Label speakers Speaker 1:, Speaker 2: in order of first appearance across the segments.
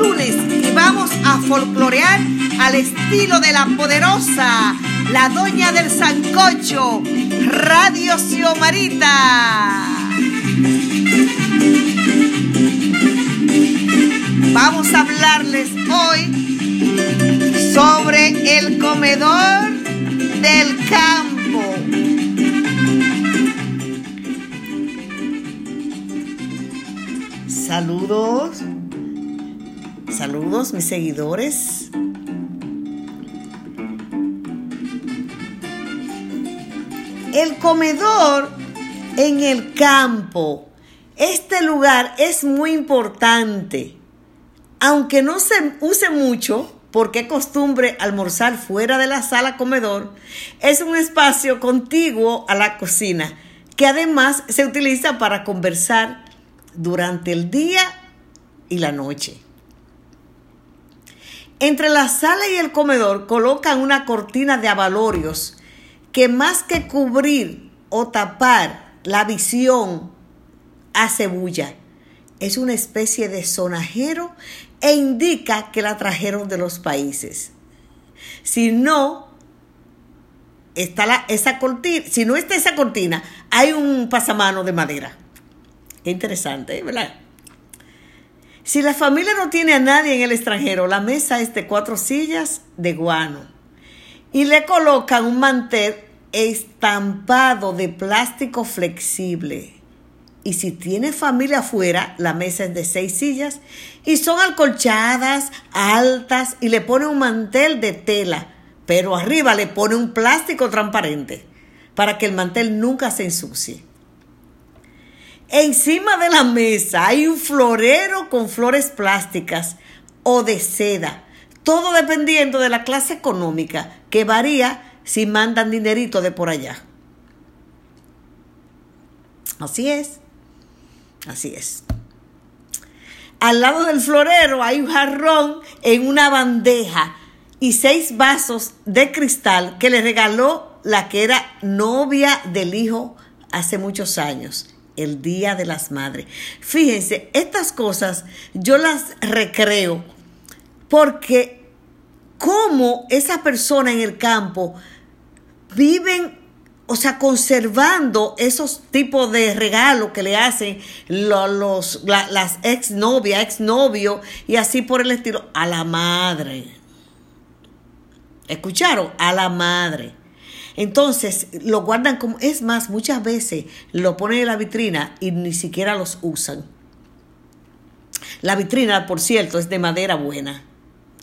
Speaker 1: lunes y vamos a folclorear al estilo de la poderosa, la doña del Sancocho, Radio Xiomarita. Vamos a hablarles hoy sobre el comedor del campo. Saludos. Saludos mis seguidores. El comedor en el campo. Este lugar es muy importante. Aunque no se use mucho, porque costumbre almorzar fuera de la sala comedor, es un espacio contiguo a la cocina, que además se utiliza para conversar durante el día y la noche. Entre la sala y el comedor colocan una cortina de abalorios que más que cubrir o tapar la visión hace bulla. Es una especie de sonajero e indica que la trajeron de los países. Si no está esa cortina, si no está esa cortina, hay un pasamano de madera. interesante, ¿verdad? Si la familia no tiene a nadie en el extranjero, la mesa es de cuatro sillas de guano y le colocan un mantel estampado de plástico flexible. Y si tiene familia afuera, la mesa es de seis sillas y son alcolchadas, altas y le pone un mantel de tela, pero arriba le pone un plástico transparente para que el mantel nunca se ensucie. Encima de la mesa hay un florero con flores plásticas o de seda, todo dependiendo de la clase económica, que varía si mandan dinerito de por allá. Así es, así es. Al lado del florero hay un jarrón en una bandeja y seis vasos de cristal que le regaló la que era novia del hijo hace muchos años el Día de las Madres. Fíjense, estas cosas yo las recreo porque como esa persona en el campo viven, o sea, conservando esos tipos de regalos que le hacen los, las ex novias, ex novio y así por el estilo a la madre. ¿Escucharon? A la madre. Entonces, lo guardan como, es más, muchas veces lo ponen en la vitrina y ni siquiera los usan. La vitrina, por cierto, es de madera buena.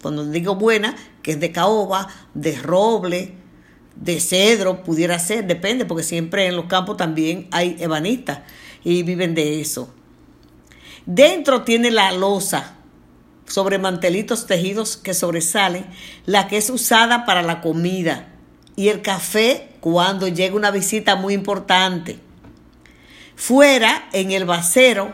Speaker 1: Cuando digo buena, que es de caoba, de roble, de cedro, pudiera ser, depende, porque siempre en los campos también hay ebanistas y viven de eso. Dentro tiene la losa sobre mantelitos tejidos que sobresalen, la que es usada para la comida y el café cuando llega una visita muy importante. Fuera, en el vasero,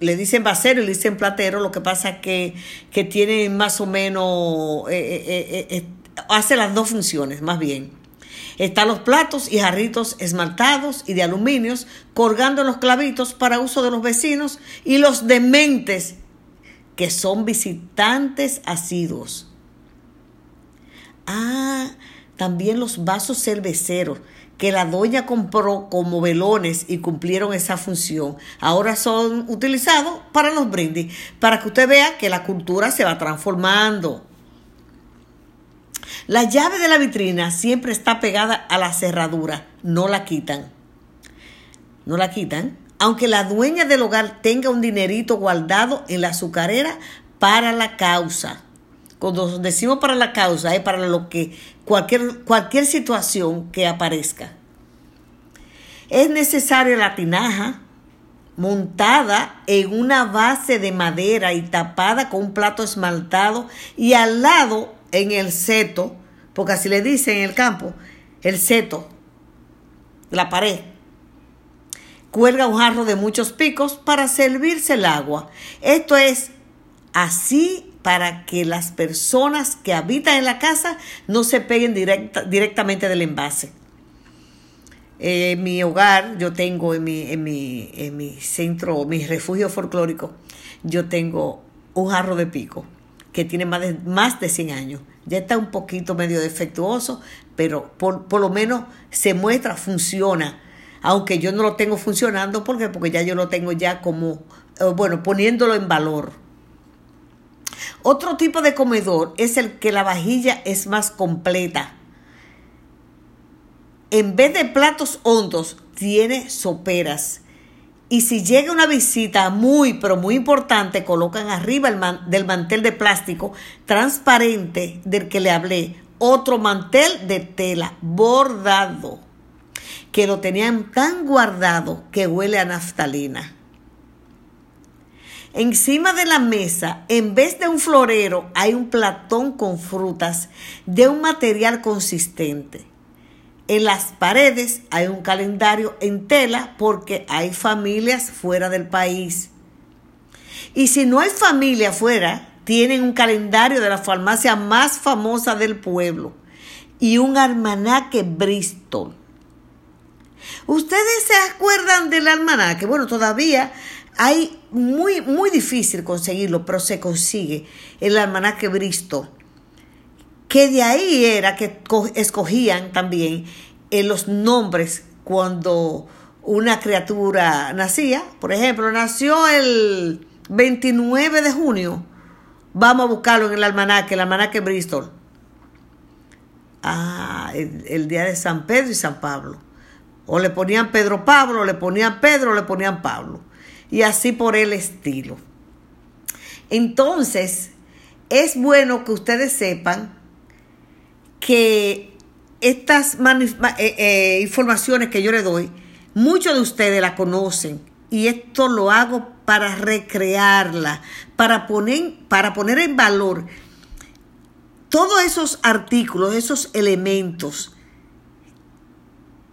Speaker 1: le dicen vasero y le dicen platero, lo que pasa es que, que tiene más o menos, eh, eh, eh, hace las dos funciones, más bien. Están los platos y jarritos esmaltados y de aluminios colgando los clavitos para uso de los vecinos y los dementes que son visitantes asiduos. Ah, también los vasos cerveceros que la doña compró como velones y cumplieron esa función. Ahora son utilizados para los brindis, para que usted vea que la cultura se va transformando. La llave de la vitrina siempre está pegada a la cerradura, no la quitan. No la quitan, aunque la dueña del hogar tenga un dinerito guardado en la azucarera para la causa. Cuando decimos para la causa, es para lo que cualquier, cualquier situación que aparezca. Es necesaria la tinaja montada en una base de madera y tapada con un plato esmaltado y al lado en el seto, porque así le dicen en el campo, el seto, la pared. Cuelga un jarro de muchos picos para servirse el agua. Esto es así para que las personas que habitan en la casa no se peguen directamente del envase. en mi hogar, yo tengo en mi, en mi, en mi centro, mi refugio folclórico, yo tengo un jarro de pico que tiene más de, más de 100 años. Ya está un poquito medio defectuoso, pero por, por lo menos se muestra, funciona. Aunque yo no lo tengo funcionando, ¿por qué? Porque ya yo lo tengo ya como, eh, bueno, poniéndolo en valor. Otro tipo de comedor es el que la vajilla es más completa. En vez de platos hondos, tiene soperas. Y si llega una visita muy, pero muy importante, colocan arriba el del mantel de plástico transparente del que le hablé otro mantel de tela bordado, que lo tenían tan guardado que huele a naftalina. Encima de la mesa, en vez de un florero, hay un platón con frutas de un material consistente. En las paredes hay un calendario en tela porque hay familias fuera del país. Y si no hay familia fuera, tienen un calendario de la farmacia más famosa del pueblo y un almanaque Bristol. ¿Ustedes se acuerdan del almanaque? Bueno, todavía hay muy, muy difícil conseguirlo, pero se consigue el almanaque Bristol. Que de ahí era que escogían también en los nombres cuando una criatura nacía. Por ejemplo, nació el 29 de junio. Vamos a buscarlo en el almanaque, el almanaque Bristol. Ah, el, el, día de San Pedro y San Pablo. O le ponían Pedro Pablo, o le ponían Pedro, o le ponían Pablo y así por el estilo. Entonces, es bueno que ustedes sepan que estas eh, eh, informaciones que yo les doy, muchos de ustedes la conocen y esto lo hago para recrearla, para poner, para poner en valor todos esos artículos, esos elementos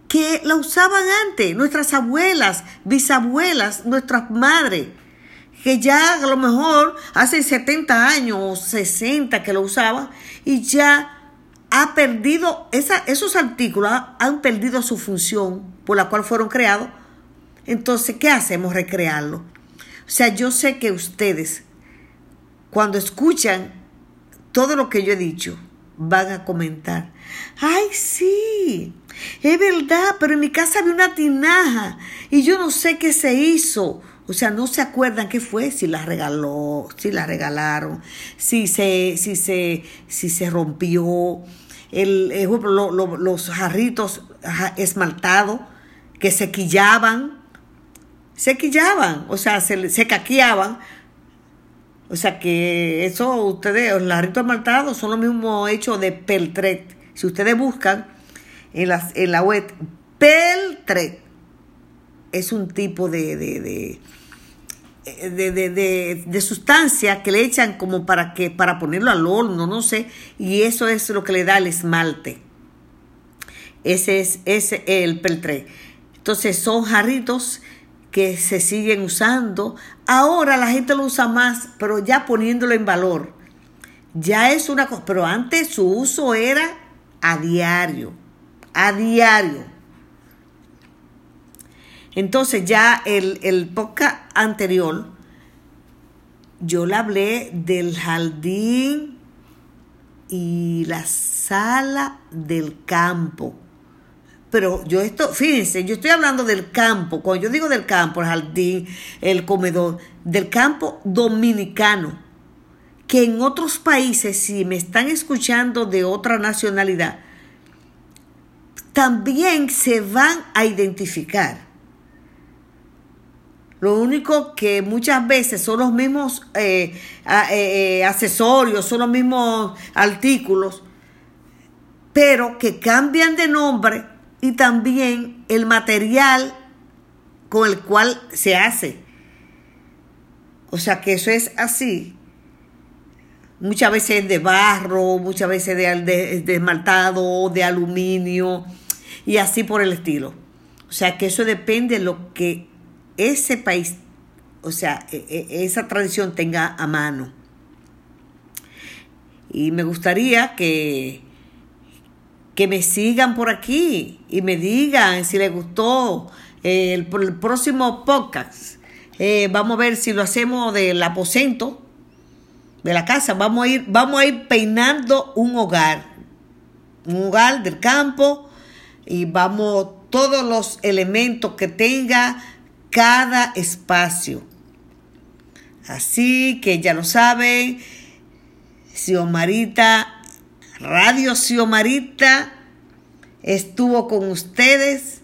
Speaker 1: que la usaban antes, nuestras abuelas, bisabuelas, nuestras madres, que ya a lo mejor hace 70 años o 60 que lo usaban y ya ha perdido, esa, esos artículos han perdido su función por la cual fueron creados. Entonces, ¿qué hacemos? Recrearlo. O sea, yo sé que ustedes, cuando escuchan todo lo que yo he dicho, van a comentar, ay, sí, es verdad, pero en mi casa había una tinaja y yo no sé qué se hizo. O sea, no se acuerdan qué fue, si la regaló, si la regalaron, si se, si se, si se rompió, el, los jarritos esmaltados que se quillaban, se quillaban, o sea, se, se caqueaban. O sea que eso, ustedes, los jarritos esmaltados son lo mismo hecho de peltret. Si ustedes buscan, en la, en la web. Peltre es un tipo de, de, de, de, sustancia que le echan como para que para ponerlo al horno, no sé, y eso es lo que le da el esmalte. Ese es, ese el peltre. Entonces son jarritos que se siguen usando. Ahora la gente lo usa más, pero ya poniéndolo en valor. Ya es una cosa, pero antes su uso era a diario a diario. Entonces ya el, el podcast anterior, yo le hablé del jardín y la sala del campo. Pero yo esto, fíjense, yo estoy hablando del campo. Cuando yo digo del campo, el jardín, el comedor, del campo dominicano. Que en otros países, si me están escuchando de otra nacionalidad, también se van a identificar. Lo único que muchas veces son los mismos eh, eh, accesorios, son los mismos artículos, pero que cambian de nombre y también el material con el cual se hace. O sea que eso es así. Muchas veces de barro, muchas veces de, de esmaltado, de aluminio y así por el estilo. O sea que eso depende de lo que ese país, o sea, e, e, esa tradición tenga a mano. Y me gustaría que, que me sigan por aquí y me digan si les gustó el, próximo podcast. Eh, vamos a ver si lo hacemos del aposento de la casa. Vamos a ir, vamos a ir peinando un hogar, un hogar del campo y vamos todos los elementos que tenga cada espacio. Así que ya lo saben, Xiomarita, Radio Xiomarita estuvo con ustedes.